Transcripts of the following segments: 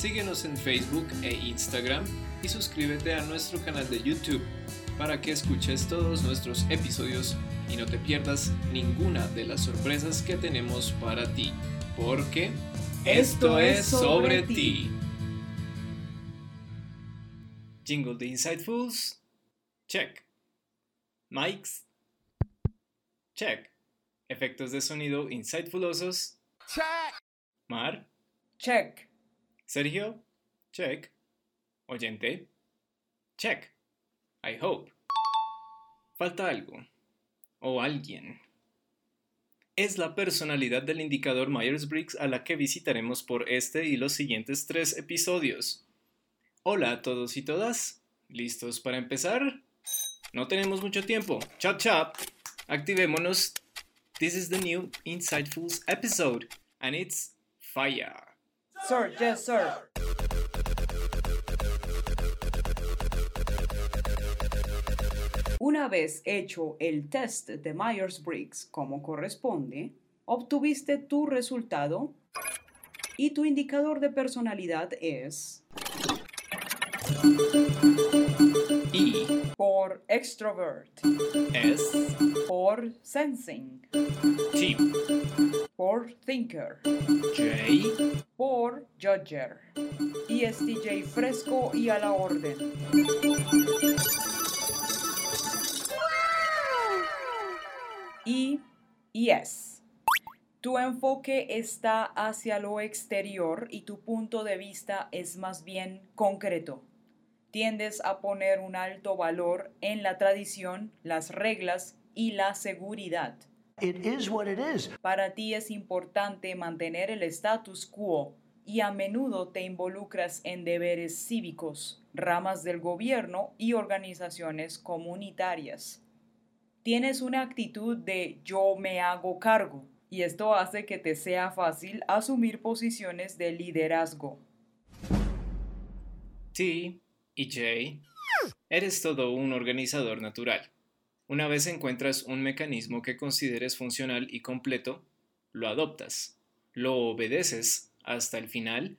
Síguenos en Facebook e Instagram y suscríbete a nuestro canal de YouTube para que escuches todos nuestros episodios y no te pierdas ninguna de las sorpresas que tenemos para ti, porque esto, es sobre, ti. Jingle de Insightfuls. Check. Mics. Check. Efectos de sonido insightfulosos. Check. Mar. Check. Sergio, check. Oyente, check. I hope. Falta algo. O alguien. Es la personalidad del indicador Myers-Briggs a la que visitaremos por este y los siguientes tres episodios. Hola a todos y todas. ¿Listos para empezar? No tenemos mucho tiempo. Chop chop. Activémonos. This is the new Insightfuls episode, and it's fire. Sir, yes, sir. Una vez hecho el test de Myers-Briggs como corresponde, obtuviste tu resultado y tu indicador de personalidad es por extrovert, S por sensing, T por thinker, J por judger, ESTJ fresco y a la orden. Y yes, tu enfoque está hacia lo exterior y tu punto de vista es más bien concreto. Tiendes a poner un alto valor en la tradición, las reglas y la seguridad. It is what it is. Para ti es importante mantener el status quo y a menudo te involucras en deberes cívicos, ramas del gobierno y organizaciones comunitarias. Tienes una actitud de yo me hago cargo y esto hace que te sea fácil asumir posiciones de liderazgo. T y J. Eres todo un organizador natural. Una vez encuentras un mecanismo que consideres funcional y completo, lo adoptas, lo obedeces hasta el final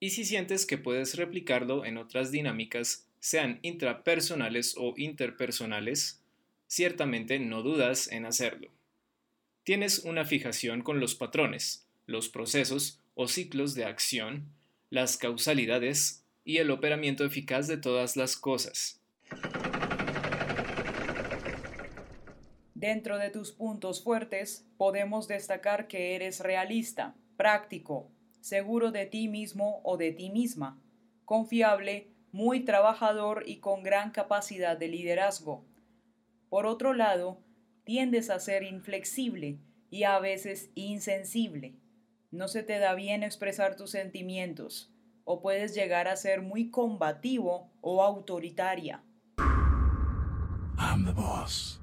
y si sientes que puedes replicarlo en otras dinámicas, sean intrapersonales o interpersonales, ciertamente no dudas en hacerlo. Tienes una fijación con los patrones, los procesos o ciclos de acción, las causalidades y el operamiento eficaz de todas las cosas. Dentro de tus puntos fuertes podemos destacar que eres realista, práctico, seguro de ti mismo o de ti misma, confiable, muy trabajador y con gran capacidad de liderazgo. Por otro lado, tiendes a ser inflexible y a veces insensible. No se te da bien expresar tus sentimientos o puedes llegar a ser muy combativo o autoritaria. I'm the boss.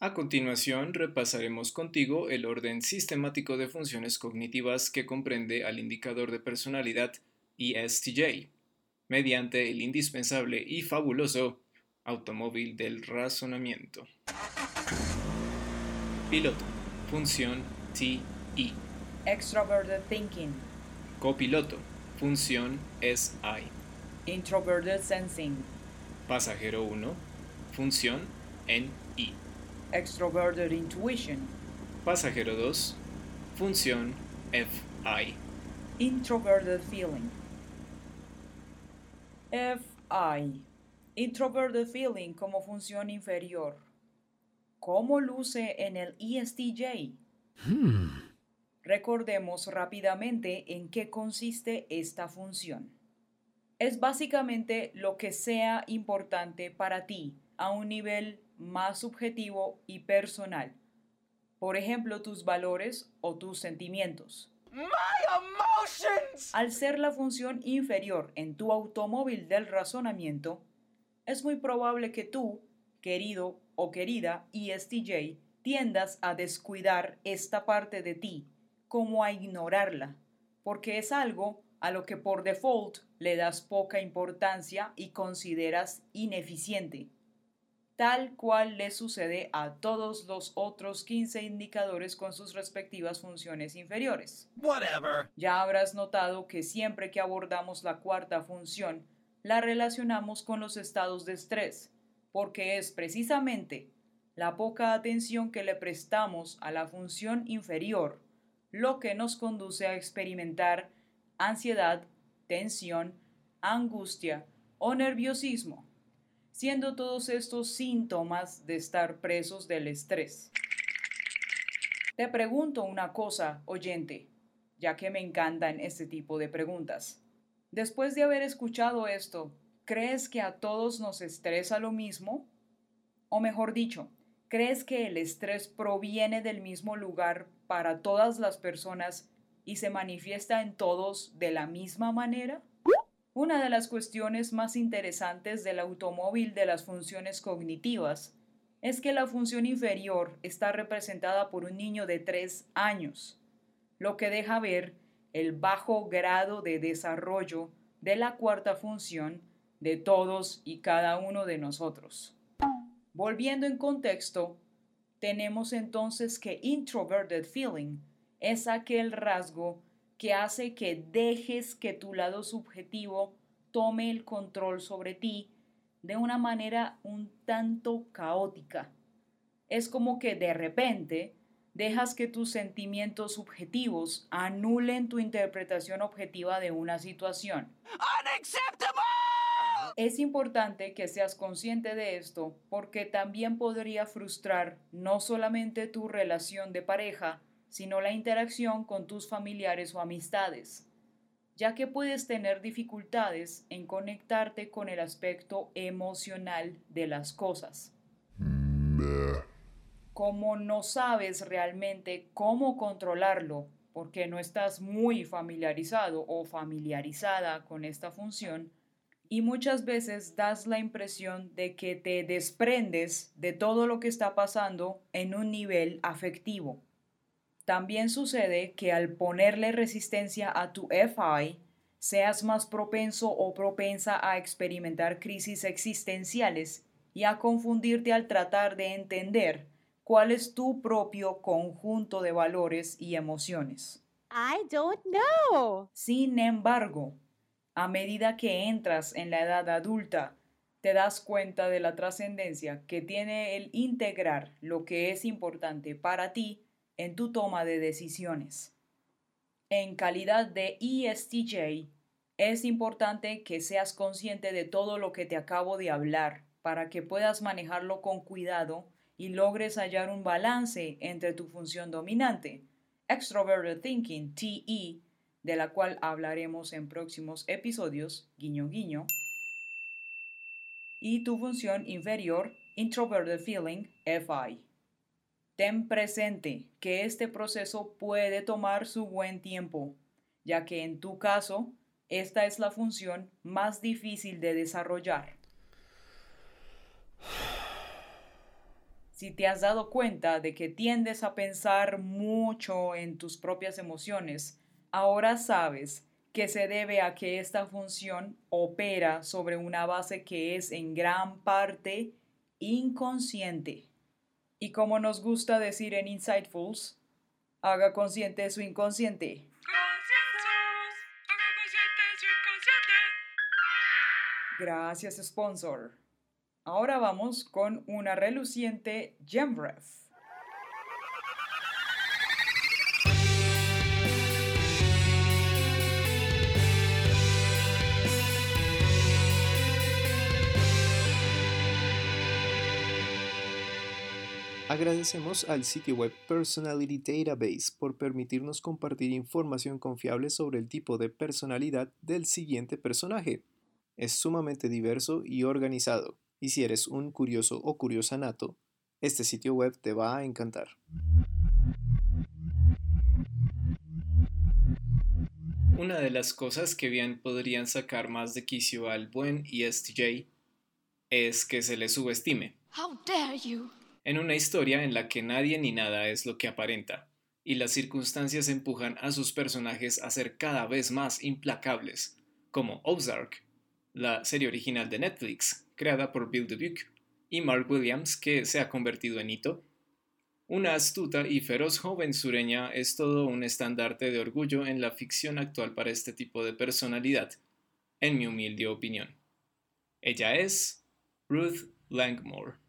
A continuación, repasaremos contigo el orden sistemático de funciones cognitivas que comprende al indicador de personalidad ESTJ, mediante el indispensable y fabuloso automóvil del razonamiento. Piloto, función TE. Extroverted thinking, Copiloto, función SI. introverted sensing, Pasajero 1, función NI. extroverted intuition, Pasajero 2, función FI. introverted feeling. FI. Introverted feeling como función inferior. ¿Cómo luce en el ESTJ? Recordemos rápidamente en qué consiste esta función. Es básicamente lo que sea importante para ti a un nivel más subjetivo y personal. Por ejemplo, tus valores o tus sentimientos. My emotions! Al ser la función inferior en tu automóvil del razonamiento, es muy probable que tú, querido o querida ESTJ, tiendas a descuidar esta parte de ti, como a ignorarla, porque es algo a lo que por default le das poca importancia y consideras ineficiente, tal cual le sucede a todos los otros 15 indicadores con sus respectivas funciones inferiores. Whatever. Ya habrás notado que siempre que abordamos la cuarta función, la relacionamos con los estados de estrés, porque es precisamente la poca atención que le prestamos a la función inferior lo que nos conduce a experimentar ansiedad, tensión, angustia o nerviosismo, siendo todos estos síntomas de estar presos del estrés. Te pregunto una cosa, oyente, ya que me encantan este tipo de preguntas. Después de haber escuchado esto, ¿crees que a todos nos estresa lo mismo? O mejor dicho, ¿crees que el estrés proviene del mismo lugar para todas las personas y se manifiesta en todos de la misma manera? Una de las cuestiones más interesantes del automóvil de las funciones cognitivas es que la función inferior está representada por un niño de 3 años, lo que deja ver el bajo grado de desarrollo de la cuarta función de todos y cada uno de nosotros. Volviendo en contexto, tenemos entonces que introverted feeling es aquel rasgo que hace que dejes que tu lado subjetivo tome el control sobre ti de una manera un tanto caótica. Es como que de repente dejas que tus sentimientos subjetivos anulen tu interpretación objetiva de una situación. Unacceptable! Es importante que seas consciente de esto porque también podría frustrar no solamente tu relación de pareja, sino la interacción con tus familiares o amistades, ya que puedes tener dificultades en conectarte con el aspecto emocional de las cosas. Como no sabes realmente cómo controlarlo, porque no estás muy familiarizado o familiarizada con esta función, y muchas veces das la impresión de que te desprendes de todo lo que está pasando en un nivel afectivo. También sucede que al ponerle resistencia a tu FI, seas más propenso o propensa a experimentar crisis existenciales y a confundirte al tratar de entender cuál es tu propio conjunto de valores y emociones. I don't know. Sin embargo, a medida que entras en la edad adulta, te das cuenta de la trascendencia que tiene el integrar lo que es importante para ti en tu toma de decisiones. En calidad de ESTJ, es importante que seas consciente de todo lo que te acabo de hablar para que puedas manejarlo con cuidado y logres hallar un balance entre tu función dominante, Extroverted Thinking, TE, de la cual hablaremos en próximos episodios, guiño guiño, y tu función inferior, Introverted Feeling, FI. Ten presente que este proceso puede tomar su buen tiempo, ya que en tu caso, esta es la función más difícil de desarrollar. Si te has dado cuenta de que tiendes a pensar mucho en tus propias emociones, ahora sabes que se debe a que esta función opera sobre una base que es en gran parte inconsciente. Y como nos gusta decir en Insightfuls, haga consciente su inconsciente. Gracias, sponsor. Ahora vamos con una reluciente Gemref. Agradecemos al sitio web Personality Database por permitirnos compartir información confiable sobre el tipo de personalidad del siguiente personaje. Es sumamente diverso y organizado, y si eres un curioso o curiosa nato, este sitio web te va a encantar. Una de las cosas que bien podrían sacar más de quicio al buen ESTJ es que se le subestime. How dare you? En una historia en la que nadie ni nada es lo que aparenta, y las circunstancias empujan a sus personajes a ser cada vez más implacables, como Ozark, la serie original de Netflix, creada por Bill Dubuque, y Mark Williams, que se ha convertido en hito, una astuta y feroz joven sureña es todo un estandarte de orgullo en la ficción actual para este tipo de personalidad, en mi humilde opinión. Ella es Ruth Langmore.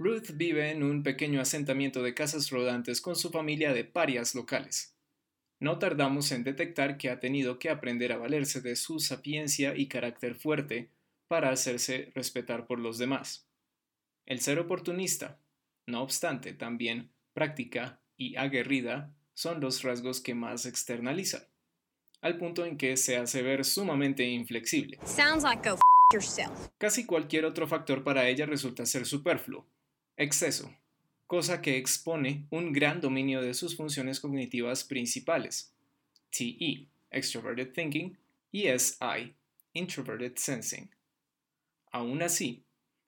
Ruth vive en un pequeño asentamiento de casas rodantes con su familia de parias locales. No tardamos en detectar que ha tenido que aprender a valerse de su sapiencia y carácter fuerte para hacerse respetar por los demás. El ser oportunista, no obstante, también práctica y aguerrida son los rasgos que más externaliza, al punto en que se hace ver sumamente inflexible. Sounds like go f yourself. Casi cualquier otro factor para ella resulta ser superfluo, exceso, cosa que expone un gran dominio de sus funciones cognitivas principales, TE, Extroverted Thinking, y SI, Introverted Sensing. Aún así,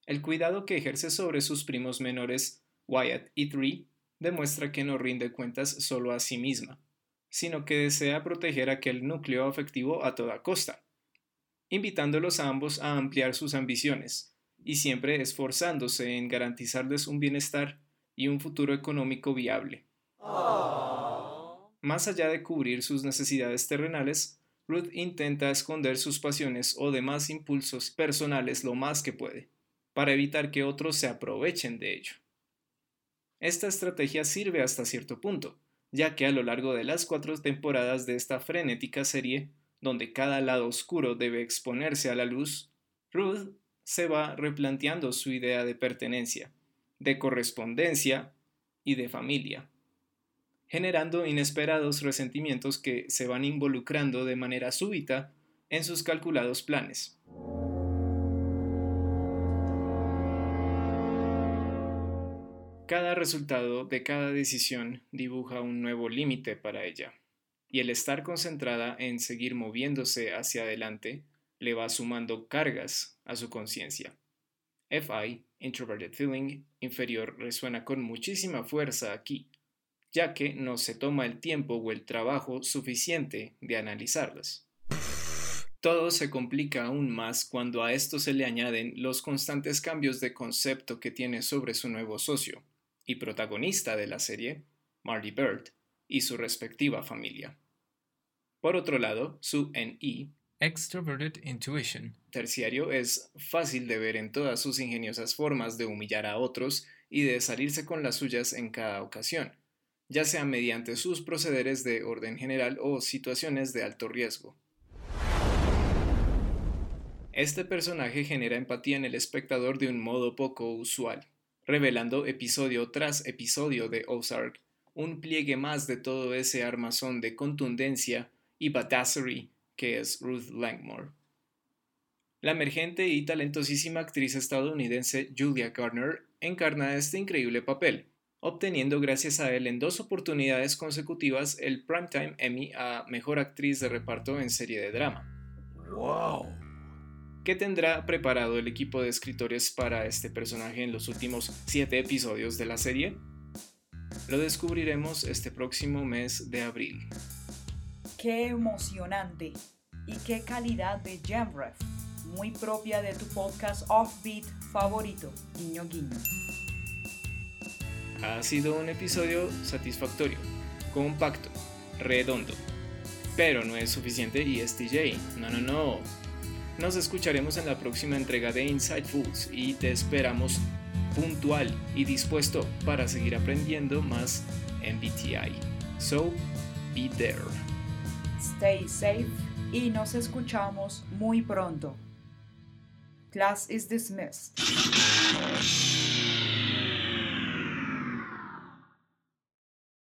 el cuidado que ejerce sobre sus primos menores, Wyatt y Tree, demuestra que no rinde cuentas solo a sí misma, sino que desea proteger aquel núcleo afectivo a toda costa, invitándolos a ambos a ampliar sus ambiciones, y siempre esforzándose en garantizarles un bienestar y un futuro económico viable. Más allá de cubrir sus necesidades terrenales, Ruth intenta esconder sus pasiones o demás impulsos personales lo más que puede para evitar que otros se aprovechen de ello. Esta estrategia sirve hasta cierto punto, ya que a lo largo de las cuatro temporadas de esta frenética serie, donde cada lado oscuro debe exponerse a la luz, Ruth se va replanteando su idea de pertenencia, de correspondencia y de familia, generando inesperados resentimientos que se van involucrando de manera súbita en sus calculados planes. Cada resultado de cada decisión dibuja un nuevo límite para ella, y el estar concentrada en seguir moviéndose hacia adelante le va sumando cargas a su conciencia. FI, Introverted Feeling inferior, resuena con muchísima fuerza aquí, ya que no se toma el tiempo o el trabajo suficiente de analizarlas. Todo se complica aún más cuando a esto se le añaden los constantes cambios de concepto que tiene sobre su nuevo socio, y protagonista de la serie, Marty Bird, y su respectiva familia. Por otro lado, su NE, Extroverted Intuition, terciario, es fácil de ver en todas sus ingeniosas formas de humillar a otros y de salirse con las suyas en cada ocasión, ya sea mediante sus procederes de orden general o situaciones de alto riesgo. Este personaje genera empatía en el espectador de un modo poco usual revelando episodio tras episodio de Ozark un pliegue más de todo ese armazón de contundencia y badassery que es Ruth Langmore. La emergente y talentosísima actriz estadounidense Julia Garner encarna este increíble papel, obteniendo gracias a él en dos oportunidades consecutivas el Primetime Emmy a Mejor Actriz de Reparto en Serie de Drama. Wow. ¿Qué tendrá preparado el equipo de escritores para este personaje en los últimos siete episodios de la serie? Lo descubriremos este próximo mes de abril. Qué emocionante y qué calidad de Jamref, muy propia de tu podcast Offbeat favorito, guiño guiño. Ha sido un episodio satisfactorio, compacto, redondo, pero no es suficiente ESTJ, no, no, no, nos escucharemos en la próxima entrega de Foods y te esperamos puntual y dispuesto para seguir aprendiendo más MBTI. So, be there. Stay safe y nos escuchamos muy pronto. Class is dismissed.